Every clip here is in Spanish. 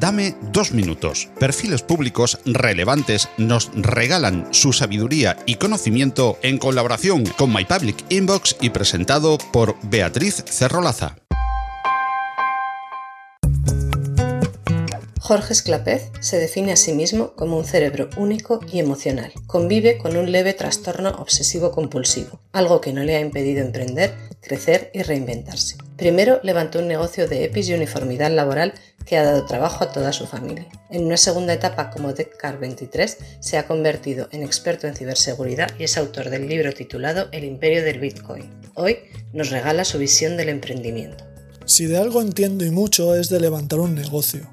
Dame dos minutos. Perfiles públicos relevantes nos regalan su sabiduría y conocimiento en colaboración con My Public Inbox y presentado por Beatriz Cerrolaza. Jorge Esclapez se define a sí mismo como un cerebro único y emocional. Convive con un leve trastorno obsesivo-compulsivo, algo que no le ha impedido emprender, crecer y reinventarse. Primero levantó un negocio de EPIs y uniformidad laboral que ha dado trabajo a toda su familia. En una segunda etapa como Deckcar 23 se ha convertido en experto en ciberseguridad y es autor del libro titulado El imperio del Bitcoin. Hoy nos regala su visión del emprendimiento. Si de algo entiendo y mucho es de levantar un negocio.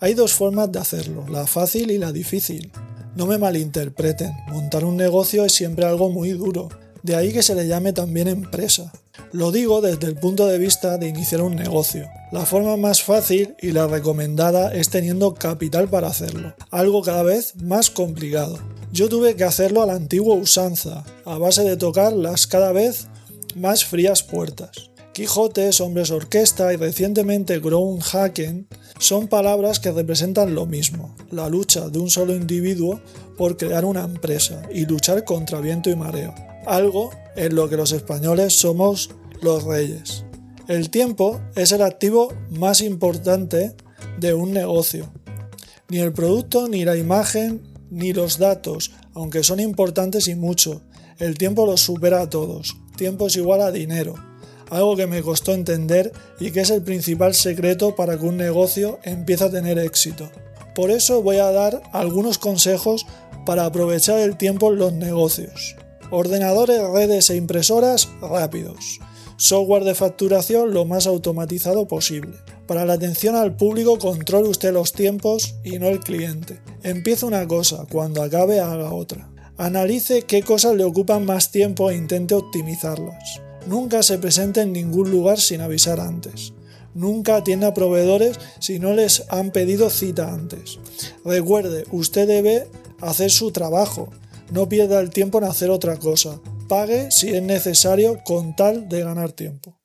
Hay dos formas de hacerlo, la fácil y la difícil. No me malinterpreten, montar un negocio es siempre algo muy duro, de ahí que se le llame también empresa. Lo digo desde el punto de vista de iniciar un negocio. La forma más fácil y la recomendada es teniendo capital para hacerlo, algo cada vez más complicado. Yo tuve que hacerlo a la antigua usanza, a base de tocar las cada vez más frías puertas. Quijotes, hombres orquesta y recientemente Haken son palabras que representan lo mismo, la lucha de un solo individuo por crear una empresa y luchar contra viento y mareo, algo en lo que los españoles somos los reyes. El tiempo es el activo más importante de un negocio. Ni el producto, ni la imagen, ni los datos, aunque son importantes y mucho, el tiempo los supera a todos. Tiempo es igual a dinero algo que me costó entender y que es el principal secreto para que un negocio empiece a tener éxito. Por eso voy a dar algunos consejos para aprovechar el tiempo en los negocios. Ordenadores, redes e impresoras rápidos. Software de facturación lo más automatizado posible. Para la atención al público controle usted los tiempos y no el cliente. Empieza una cosa, cuando acabe haga otra. Analice qué cosas le ocupan más tiempo e intente optimizarlas. Nunca se presente en ningún lugar sin avisar antes. Nunca atienda a proveedores si no les han pedido cita antes. Recuerde, usted debe hacer su trabajo. No pierda el tiempo en hacer otra cosa. Pague si es necesario con tal de ganar tiempo.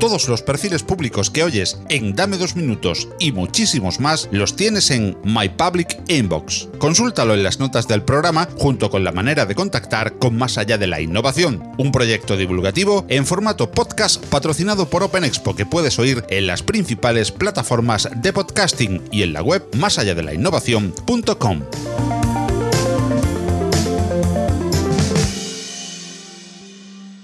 Todos los perfiles públicos que oyes en Dame dos minutos y muchísimos más los tienes en My Public Inbox. Consúltalo en las notas del programa junto con la manera de contactar con Más allá de la innovación, un proyecto divulgativo en formato podcast patrocinado por Open Expo que puedes oír en las principales plataformas de podcasting y en la web más allá de la.